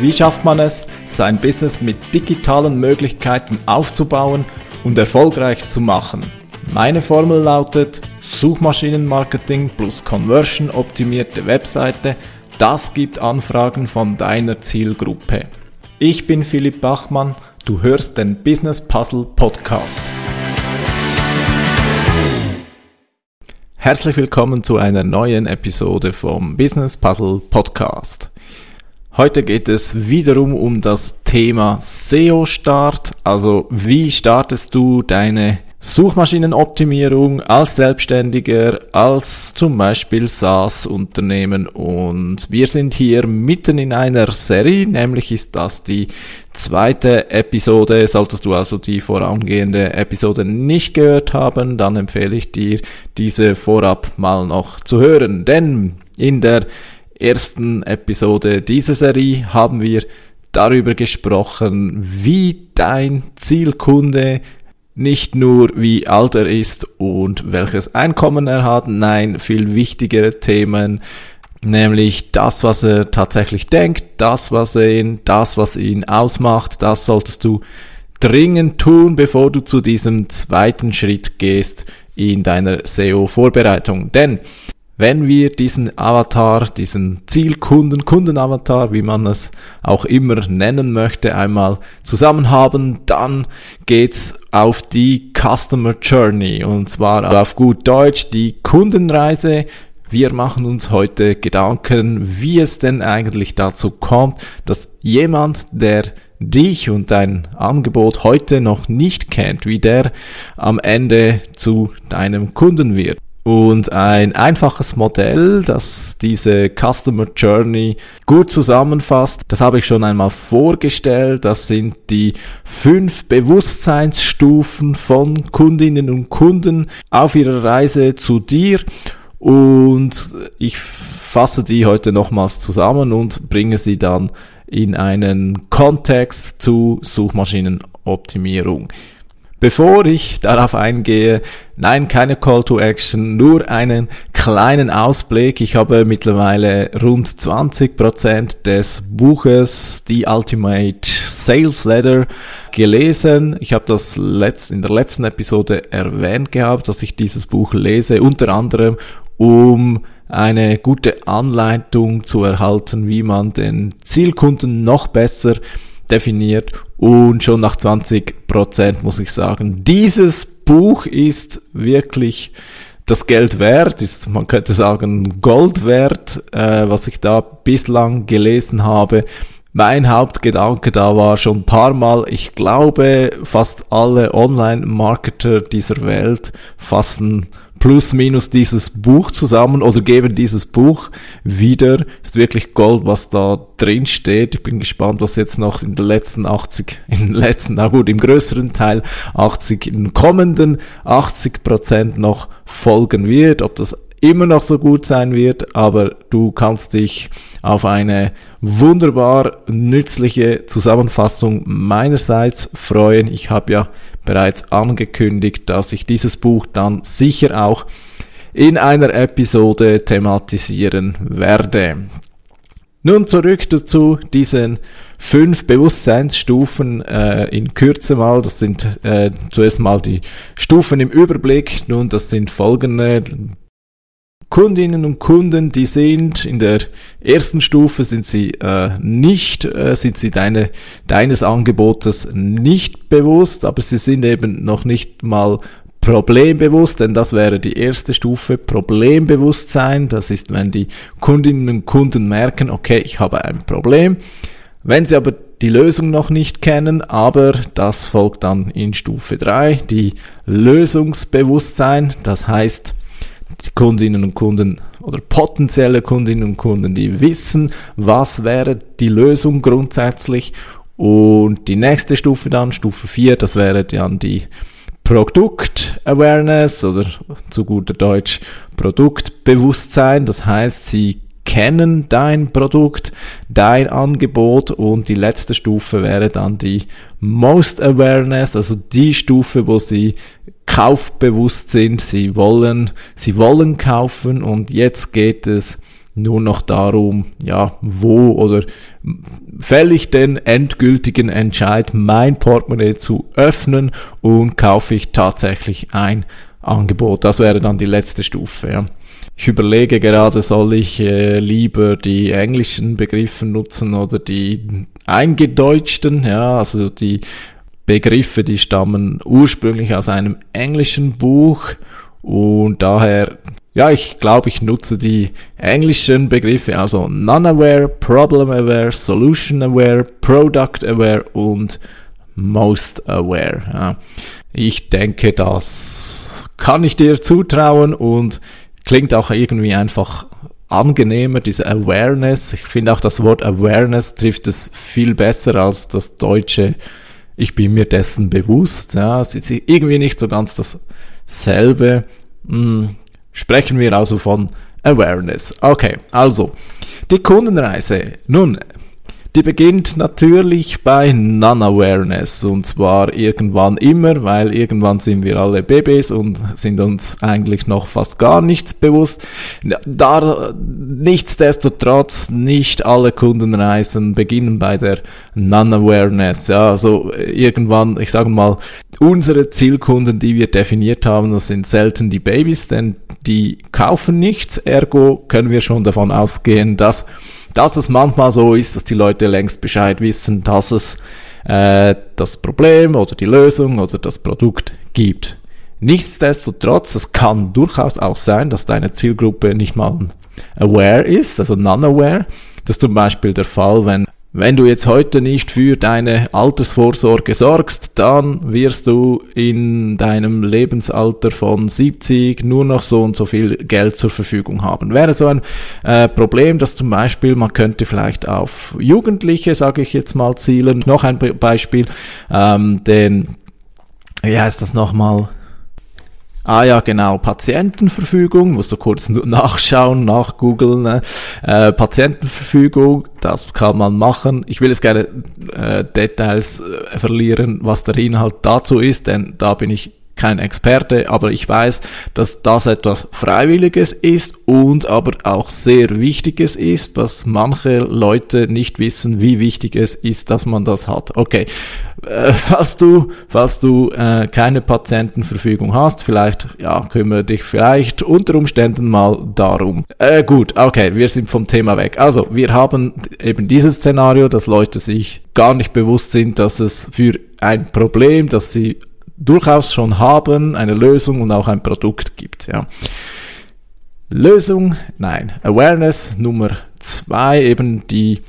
Wie schafft man es, sein Business mit digitalen Möglichkeiten aufzubauen und erfolgreich zu machen? Meine Formel lautet Suchmaschinenmarketing plus Conversion optimierte Webseite. Das gibt Anfragen von deiner Zielgruppe. Ich bin Philipp Bachmann, du hörst den Business Puzzle Podcast. Herzlich willkommen zu einer neuen Episode vom Business Puzzle Podcast. Heute geht es wiederum um das Thema SEO-Start, also wie startest du deine Suchmaschinenoptimierung als Selbstständiger, als zum Beispiel SaaS-Unternehmen und wir sind hier mitten in einer Serie, nämlich ist das die zweite Episode. Solltest du also die vorangehende Episode nicht gehört haben, dann empfehle ich dir, diese vorab mal noch zu hören, denn in der ersten Episode dieser Serie haben wir darüber gesprochen, wie dein Zielkunde nicht nur wie alt er ist und welches Einkommen er hat, nein, viel wichtigere Themen, nämlich das, was er tatsächlich denkt, das, was er ihn, das, was ihn ausmacht, das solltest du dringend tun, bevor du zu diesem zweiten Schritt gehst in deiner SEO-Vorbereitung. Denn wenn wir diesen Avatar, diesen Zielkunden, Kundenavatar, wie man es auch immer nennen möchte, einmal zusammen haben, dann geht's auf die Customer Journey und zwar auf gut Deutsch die Kundenreise. Wir machen uns heute Gedanken, wie es denn eigentlich dazu kommt, dass jemand, der dich und dein Angebot heute noch nicht kennt, wie der am Ende zu deinem Kunden wird. Und ein einfaches Modell, das diese Customer Journey gut zusammenfasst, das habe ich schon einmal vorgestellt. Das sind die fünf Bewusstseinsstufen von Kundinnen und Kunden auf ihrer Reise zu dir. Und ich fasse die heute nochmals zusammen und bringe sie dann in einen Kontext zu Suchmaschinenoptimierung. Bevor ich darauf eingehe, nein, keine Call to Action, nur einen kleinen Ausblick. Ich habe mittlerweile rund 20 Prozent des Buches The Ultimate Sales Letter gelesen. Ich habe das in der letzten Episode erwähnt gehabt, dass ich dieses Buch lese, unter anderem um eine gute Anleitung zu erhalten, wie man den Zielkunden noch besser definiert und schon nach 20 Prozent muss ich sagen, dieses Buch ist wirklich das Geld wert, ist, man könnte sagen, Gold wert, äh, was ich da bislang gelesen habe. Mein Hauptgedanke da war schon ein paar Mal, ich glaube, fast alle Online-Marketer dieser Welt fassen plus minus dieses Buch zusammen oder geben dieses Buch wieder. Ist wirklich Gold, was da drin steht. Ich bin gespannt, was jetzt noch in den letzten 80, in den letzten, na gut, im größeren Teil 80, in den kommenden 80 Prozent noch folgen wird. Ob das immer noch so gut sein wird, aber du kannst dich auf eine wunderbar nützliche Zusammenfassung meinerseits freuen. Ich habe ja bereits angekündigt, dass ich dieses Buch dann sicher auch in einer Episode thematisieren werde. Nun zurück dazu diesen fünf Bewusstseinsstufen äh, in Kürze mal. Das sind äh, zuerst mal die Stufen im Überblick. Nun, das sind folgende Kundinnen und Kunden, die sind in der ersten Stufe sind sie äh, nicht, äh, sind sie deine, deines Angebotes nicht bewusst, aber sie sind eben noch nicht mal problembewusst, denn das wäre die erste Stufe, Problembewusstsein. Das ist, wenn die Kundinnen und Kunden merken, okay, ich habe ein Problem. Wenn sie aber die Lösung noch nicht kennen, aber das folgt dann in Stufe 3, die Lösungsbewusstsein. Das heißt, die Kundinnen und Kunden oder potenzielle Kundinnen und Kunden, die wissen, was wäre die Lösung grundsätzlich. Und die nächste Stufe dann, Stufe 4, das wäre dann die Produkt-Awareness oder zu guter Deutsch Produktbewusstsein. Das heißt, sie kennen dein Produkt, dein Angebot und die letzte Stufe wäre dann die Most Awareness, also die Stufe, wo sie kaufbewusst sind, sie wollen, sie wollen kaufen und jetzt geht es nur noch darum, ja, wo oder fälle ich den endgültigen Entscheid, mein Portemonnaie zu öffnen und kaufe ich tatsächlich ein Angebot. Das wäre dann die letzte Stufe. Ja. Ich überlege gerade, soll ich äh, lieber die englischen Begriffe nutzen oder die eingedeutschten, ja, also die Begriffe, die stammen ursprünglich aus einem englischen Buch und daher ja, ich glaube, ich nutze die englischen Begriffe, also Non-Aware, Problem-Aware, Solution-Aware, Product-Aware und Most-Aware. Ja. Ich denke, das kann ich dir zutrauen und klingt auch irgendwie einfach angenehmer, diese Awareness. Ich finde auch das Wort Awareness trifft es viel besser als das deutsche ich bin mir dessen bewusst. Ja, es ist irgendwie nicht so ganz dasselbe. Hm, Sprechen wir also von Awareness. Okay, also die Kundenreise. Nun, die beginnt natürlich bei Non-Awareness und zwar irgendwann immer, weil irgendwann sind wir alle Babys und sind uns eigentlich noch fast gar nichts bewusst. Da, nichtsdestotrotz, nicht alle Kundenreisen beginnen bei der Non-Awareness. Ja, also irgendwann, ich sage mal, unsere Zielkunden, die wir definiert haben, das sind selten die Babys, denn die kaufen nichts, ergo können wir schon davon ausgehen, dass dass es manchmal so ist, dass die Leute längst Bescheid wissen, dass es äh, das Problem oder die Lösung oder das Produkt gibt. Nichtsdestotrotz, es kann durchaus auch sein, dass deine Zielgruppe nicht mal aware ist, also non-aware. Das ist zum Beispiel der Fall, wenn wenn du jetzt heute nicht für deine Altersvorsorge sorgst, dann wirst du in deinem Lebensalter von 70 nur noch so und so viel Geld zur Verfügung haben. Wäre so ein äh, Problem, dass zum Beispiel man könnte vielleicht auf Jugendliche, sage ich jetzt mal, zielen. Noch ein Beispiel, ähm, den, wie heißt das nochmal? Ah ja, genau, Patientenverfügung, musst du kurz nachschauen, nachgoogeln. Äh, Patientenverfügung, das kann man machen. Ich will jetzt gerne äh, Details äh, verlieren, was der Inhalt dazu ist, denn da bin ich kein Experte, aber ich weiß, dass das etwas Freiwilliges ist und aber auch sehr Wichtiges ist, was manche Leute nicht wissen, wie wichtig es ist, dass man das hat. Okay, äh, falls du, falls du äh, keine Patientenverfügung hast, vielleicht ja, kümmere dich vielleicht unter Umständen mal darum. Äh, gut, okay, wir sind vom Thema weg. Also, wir haben eben dieses Szenario, dass Leute sich gar nicht bewusst sind, dass es für ein Problem, das sie durchaus schon haben, eine Lösung und auch ein Produkt gibt. Ja. Lösung, nein, Awareness Nummer zwei, eben die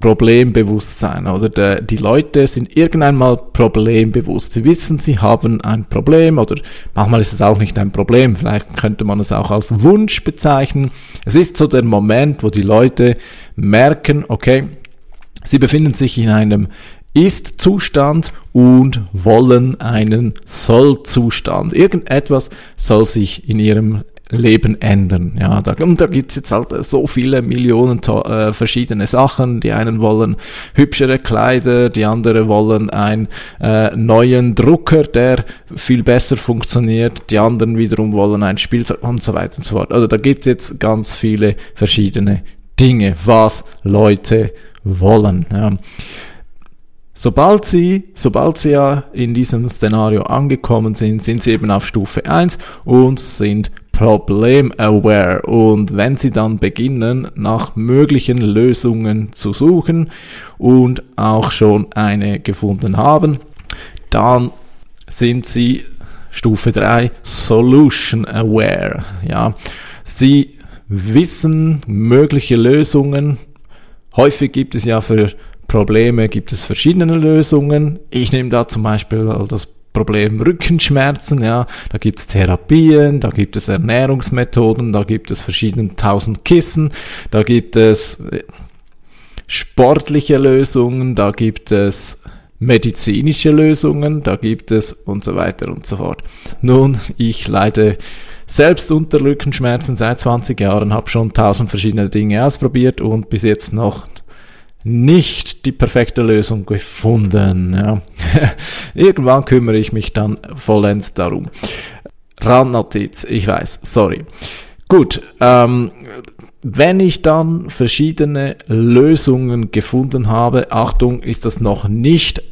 Problembewusstsein oder der, die Leute sind irgendwann mal problembewusst. Sie wissen, sie haben ein Problem oder manchmal ist es auch nicht ein Problem, vielleicht könnte man es auch als Wunsch bezeichnen. Es ist so der Moment, wo die Leute merken, okay, sie befinden sich in einem ist-Zustand und wollen einen Soll-Zustand. Irgendetwas soll sich in ihrem Leben ändern. Ja, da, und da gibt's jetzt halt so viele Millionen äh, verschiedene Sachen. Die einen wollen hübschere Kleider, die anderen wollen einen äh, neuen Drucker, der viel besser funktioniert, die anderen wiederum wollen ein Spielzeug und so weiter und so fort. Also da gibt's jetzt ganz viele verschiedene Dinge, was Leute wollen. Ja. Sobald sie, sobald sie ja in diesem Szenario angekommen sind, sind sie eben auf Stufe 1 und sind problem-aware. Und wenn sie dann beginnen, nach möglichen Lösungen zu suchen und auch schon eine gefunden haben, dann sind sie Stufe 3 solution aware. Ja, sie wissen mögliche Lösungen. Häufig gibt es ja für Probleme gibt es verschiedene Lösungen. Ich nehme da zum Beispiel das Problem Rückenschmerzen, ja, da gibt es Therapien, da gibt es Ernährungsmethoden, da gibt es verschiedene tausend Kissen, da gibt es äh, sportliche Lösungen, da gibt es medizinische Lösungen, da gibt es und so weiter und so fort. Nun, ich leide selbst unter Rückenschmerzen seit 20 Jahren, habe schon tausend verschiedene Dinge ausprobiert und bis jetzt noch nicht die perfekte Lösung gefunden. Ja. Irgendwann kümmere ich mich dann vollends darum. Randnotiz, ich weiß, sorry. Gut, ähm, wenn ich dann verschiedene Lösungen gefunden habe, Achtung, ist das noch nicht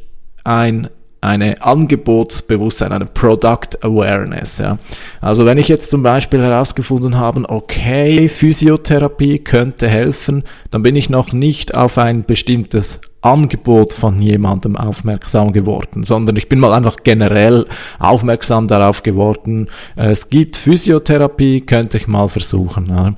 ein eine Angebotsbewusstsein, eine Product Awareness. Ja. Also wenn ich jetzt zum Beispiel herausgefunden habe, okay, Physiotherapie könnte helfen, dann bin ich noch nicht auf ein bestimmtes Angebot von jemandem aufmerksam geworden, sondern ich bin mal einfach generell aufmerksam darauf geworden, es gibt Physiotherapie, könnte ich mal versuchen. Ja.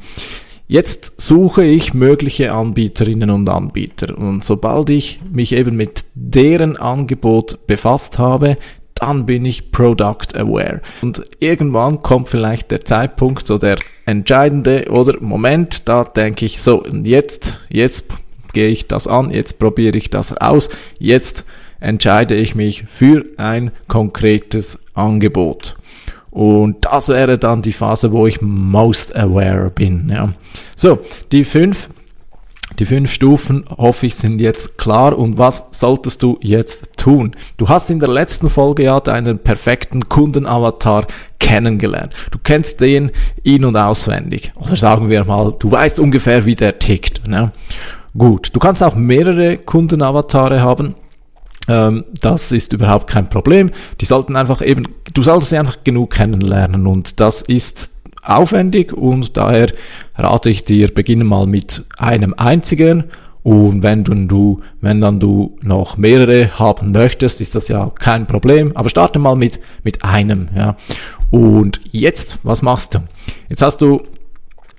Jetzt suche ich mögliche Anbieterinnen und Anbieter und sobald ich mich eben mit deren Angebot befasst habe, dann bin ich Product Aware. Und irgendwann kommt vielleicht der Zeitpunkt, so der entscheidende oder Moment, da denke ich so, und jetzt, jetzt gehe ich das an, jetzt probiere ich das aus, jetzt entscheide ich mich für ein konkretes Angebot. Und das wäre dann die Phase, wo ich most aware bin. Ja. So, die fünf, die fünf Stufen, hoffe ich, sind jetzt klar. Und was solltest du jetzt tun? Du hast in der letzten Folge ja deinen perfekten Kundenavatar kennengelernt. Du kennst den in- und auswendig. Oder sagen wir mal, du weißt ungefähr, wie der tickt. Ne? Gut, du kannst auch mehrere Kundenavatare haben. Ähm, das ist überhaupt kein Problem. Die sollten einfach eben, du solltest sie einfach genug kennenlernen und das ist aufwendig und daher rate ich dir, beginne mal mit einem einzigen und wenn du, wenn dann du noch mehrere haben möchtest, ist das ja kein Problem. Aber starte mal mit, mit einem, ja. Und jetzt, was machst du? Jetzt hast du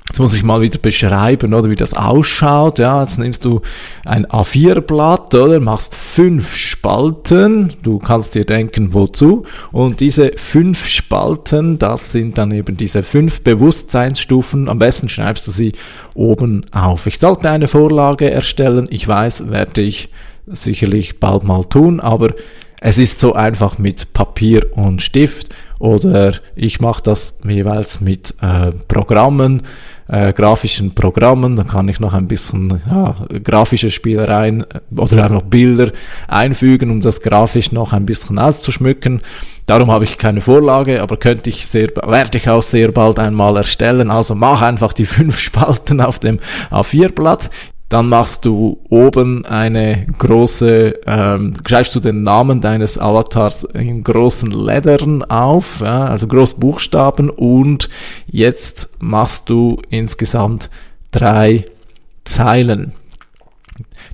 Jetzt muss ich mal wieder beschreiben, oder wie das ausschaut. Ja, jetzt nimmst du ein A4-Blatt, oder machst fünf Spalten. Du kannst dir denken, wozu. Und diese fünf Spalten, das sind dann eben diese fünf Bewusstseinsstufen. Am besten schreibst du sie oben auf. Ich sollte eine Vorlage erstellen. Ich weiß, werde ich sicherlich bald mal tun, aber es ist so einfach mit Papier und Stift oder ich mache das jeweils mit äh, Programmen, äh, grafischen Programmen, dann kann ich noch ein bisschen ja, grafische Spielereien äh, oder einfach Bilder einfügen, um das grafisch noch ein bisschen auszuschmücken. Darum habe ich keine Vorlage, aber könnte ich sehr, werde ich auch sehr bald einmal erstellen. Also mach einfach die fünf Spalten auf dem A4-Blatt. Dann machst du oben eine große, ähm, schreibst du den Namen deines Avatars in großen Lettern auf, ja, also Großbuchstaben und jetzt machst du insgesamt drei Zeilen.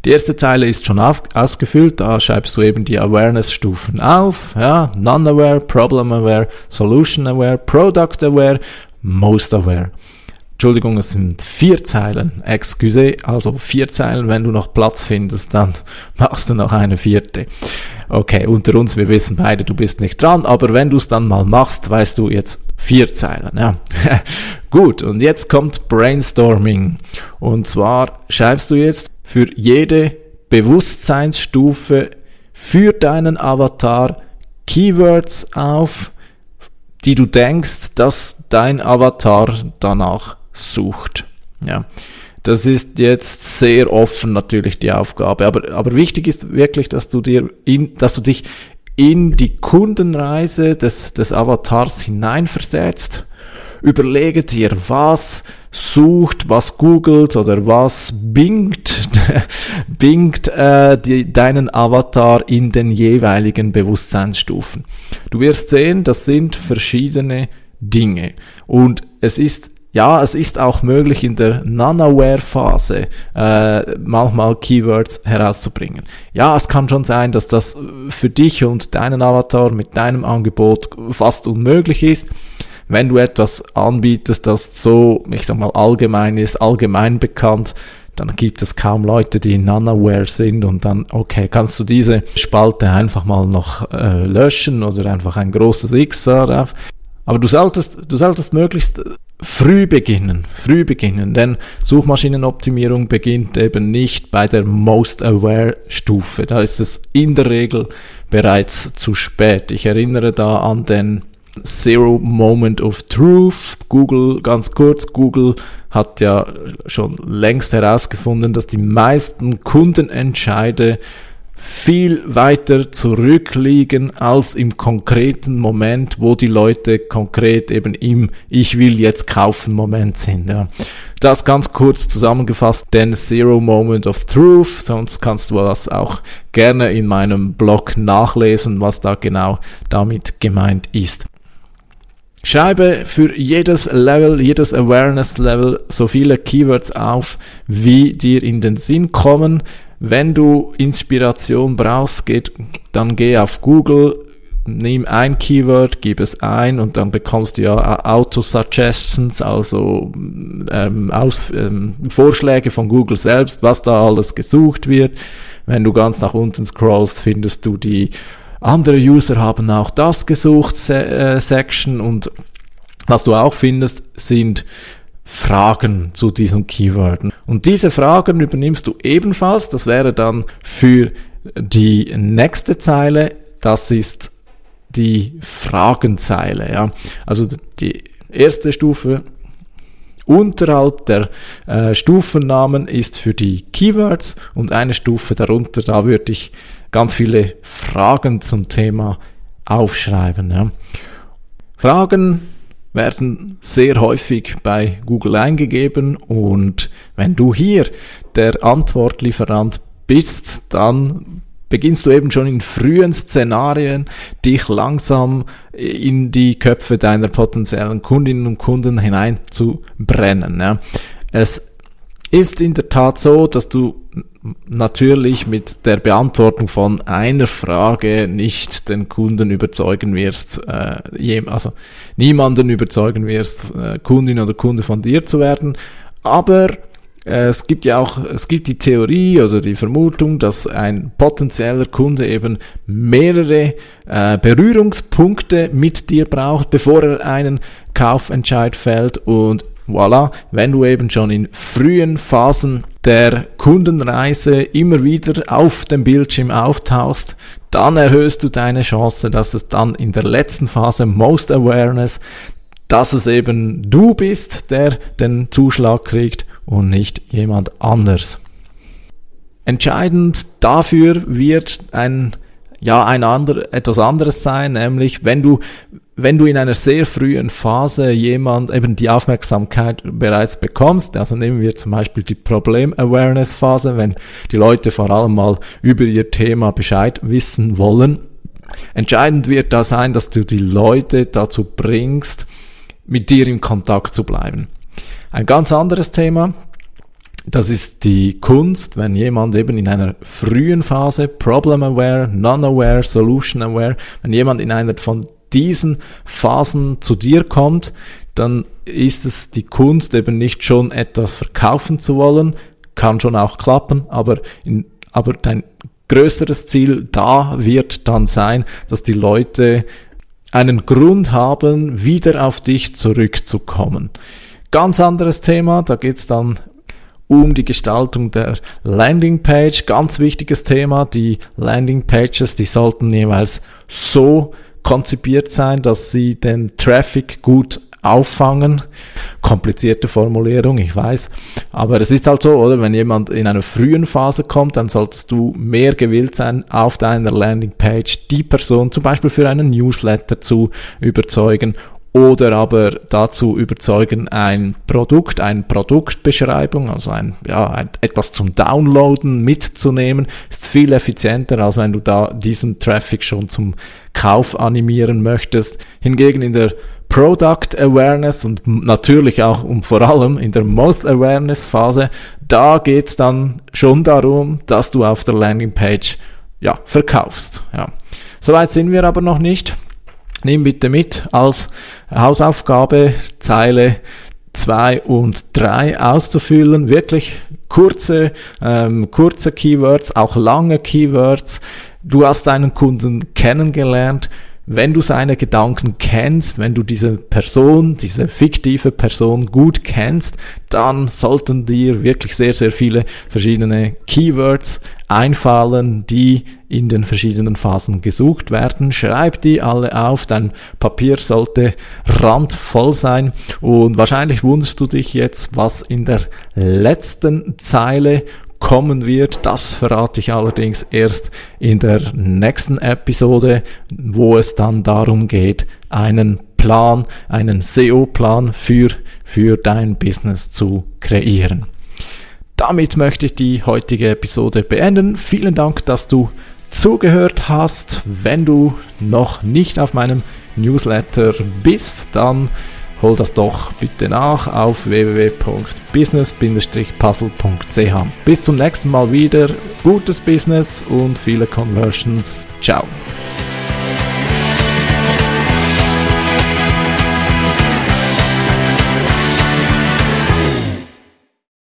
Die erste Zeile ist schon auf, ausgefüllt, da schreibst du eben die Awareness-Stufen auf, ja, Non-Aware, Problem-Aware, Solution-Aware, Product-Aware, Most-Aware. Entschuldigung, es sind vier Zeilen. Excuse, also vier Zeilen. Wenn du noch Platz findest, dann machst du noch eine vierte. Okay, unter uns, wir wissen beide, du bist nicht dran, aber wenn du es dann mal machst, weißt du jetzt vier Zeilen. Ja. Gut, und jetzt kommt Brainstorming. Und zwar schreibst du jetzt für jede Bewusstseinsstufe für deinen Avatar Keywords auf, die du denkst, dass dein Avatar danach sucht. Ja. Das ist jetzt sehr offen natürlich die Aufgabe, aber, aber wichtig ist wirklich, dass du dir in, dass du dich in die Kundenreise des, des Avatars hineinversetzt. Überlege dir, was sucht, was googelt oder was bingt, bingt äh, die, deinen Avatar in den jeweiligen Bewusstseinsstufen. Du wirst sehen, das sind verschiedene Dinge. Und es ist ja, es ist auch möglich in der Non-Aware-Phase äh, manchmal Keywords herauszubringen. Ja, es kann schon sein, dass das für dich und deinen Avatar mit deinem Angebot fast unmöglich ist. Wenn du etwas anbietest, das so, ich sag mal, allgemein ist, allgemein bekannt, dann gibt es kaum Leute, die non-aware sind und dann, okay, kannst du diese Spalte einfach mal noch äh, löschen oder einfach ein großes X darauf. Aber du solltest, du solltest möglichst früh beginnen, früh beginnen, denn Suchmaschinenoptimierung beginnt eben nicht bei der Most Aware Stufe. Da ist es in der Regel bereits zu spät. Ich erinnere da an den Zero Moment of Truth. Google, ganz kurz, Google hat ja schon längst herausgefunden, dass die meisten Kundenentscheide viel weiter zurückliegen als im konkreten Moment, wo die Leute konkret eben im Ich will jetzt kaufen Moment sind. Ja. Das ganz kurz zusammengefasst, den Zero Moment of Truth, sonst kannst du das auch gerne in meinem Blog nachlesen, was da genau damit gemeint ist. Schreibe für jedes Level, jedes Awareness Level so viele Keywords auf, wie dir in den Sinn kommen. Wenn du Inspiration brauchst, geht, dann geh auf Google, nimm ein Keyword, gib es ein und dann bekommst du ja Auto-Suggestions, also ähm, aus, ähm, Vorschläge von Google selbst, was da alles gesucht wird. Wenn du ganz nach unten scrollst, findest du die andere User haben auch das gesucht, Se äh, Section und was du auch findest, sind Fragen zu diesen Keyworden. Und diese Fragen übernimmst du ebenfalls. Das wäre dann für die nächste Zeile. Das ist die Fragenzeile. Ja. Also die erste Stufe unterhalb der äh, Stufennamen ist für die Keywords und eine Stufe darunter, da würde ich ganz viele Fragen zum Thema aufschreiben. Ja. Fragen werden sehr häufig bei Google eingegeben und wenn du hier der Antwortlieferant bist, dann beginnst du eben schon in frühen Szenarien dich langsam in die Köpfe deiner potenziellen Kundinnen und Kunden hineinzubrennen. Ja. Es ist in der Tat so, dass du natürlich mit der Beantwortung von einer Frage nicht den Kunden überzeugen wirst, äh, also niemanden überzeugen wirst, äh, Kundin oder Kunde von dir zu werden. Aber äh, es gibt ja auch, es gibt die Theorie oder die Vermutung, dass ein potenzieller Kunde eben mehrere äh, Berührungspunkte mit dir braucht, bevor er einen Kaufentscheid fällt und Voilà, wenn du eben schon in frühen Phasen der Kundenreise immer wieder auf dem Bildschirm auftauchst, dann erhöhst du deine Chance, dass es dann in der letzten Phase Most Awareness, dass es eben du bist, der den Zuschlag kriegt und nicht jemand anders. Entscheidend dafür wird ein ja ein ander, etwas anderes sein, nämlich wenn du wenn du in einer sehr frühen Phase jemand eben die Aufmerksamkeit bereits bekommst, also nehmen wir zum Beispiel die Problem-Awareness-Phase, wenn die Leute vor allem mal über ihr Thema Bescheid wissen wollen. Entscheidend wird da sein, dass du die Leute dazu bringst, mit dir in Kontakt zu bleiben. Ein ganz anderes Thema, das ist die Kunst, wenn jemand eben in einer frühen Phase, Problem-Aware, Non-Aware, Solution-Aware, wenn jemand in einer von diesen Phasen zu dir kommt, dann ist es die Kunst eben nicht schon etwas verkaufen zu wollen, kann schon auch klappen, aber, in, aber dein größeres Ziel da wird dann sein, dass die Leute einen Grund haben, wieder auf dich zurückzukommen. Ganz anderes Thema, da geht's dann um die Gestaltung der Landingpage. Ganz wichtiges Thema, die Landingpages, die sollten jeweils so konzipiert sein, dass sie den Traffic gut auffangen. Komplizierte Formulierung, ich weiß. Aber es ist halt so, oder? Wenn jemand in einer frühen Phase kommt, dann solltest du mehr gewillt sein, auf deiner Landingpage die Person zum Beispiel für einen Newsletter zu überzeugen oder aber dazu überzeugen, ein Produkt, eine Produktbeschreibung, also ein, ja, ein, etwas zum Downloaden mitzunehmen, ist viel effizienter, als wenn du da diesen Traffic schon zum Kauf animieren möchtest. Hingegen in der Product Awareness und natürlich auch und vor allem in der Most Awareness Phase, da geht's dann schon darum, dass du auf der Landingpage ja, verkaufst. Ja. Soweit sind wir aber noch nicht nimm bitte mit als Hausaufgabe Zeile 2 und 3 auszufüllen. Wirklich kurze, ähm, kurze Keywords, auch lange Keywords. Du hast deinen Kunden kennengelernt. Wenn du seine Gedanken kennst, wenn du diese Person, diese fiktive Person gut kennst, dann sollten dir wirklich sehr, sehr viele verschiedene Keywords einfallen, die in den verschiedenen Phasen gesucht werden. Schreib die alle auf, dein Papier sollte randvoll sein und wahrscheinlich wunderst du dich jetzt, was in der letzten Zeile kommen wird. Das verrate ich allerdings erst in der nächsten Episode, wo es dann darum geht, einen Plan, einen SEO-Plan für, für dein Business zu kreieren. Damit möchte ich die heutige Episode beenden. Vielen Dank, dass du zugehört hast. Wenn du noch nicht auf meinem Newsletter bist, dann hol das doch bitte nach auf www.business-puzzle.ch. Bis zum nächsten Mal wieder. Gutes Business und viele Conversions. Ciao.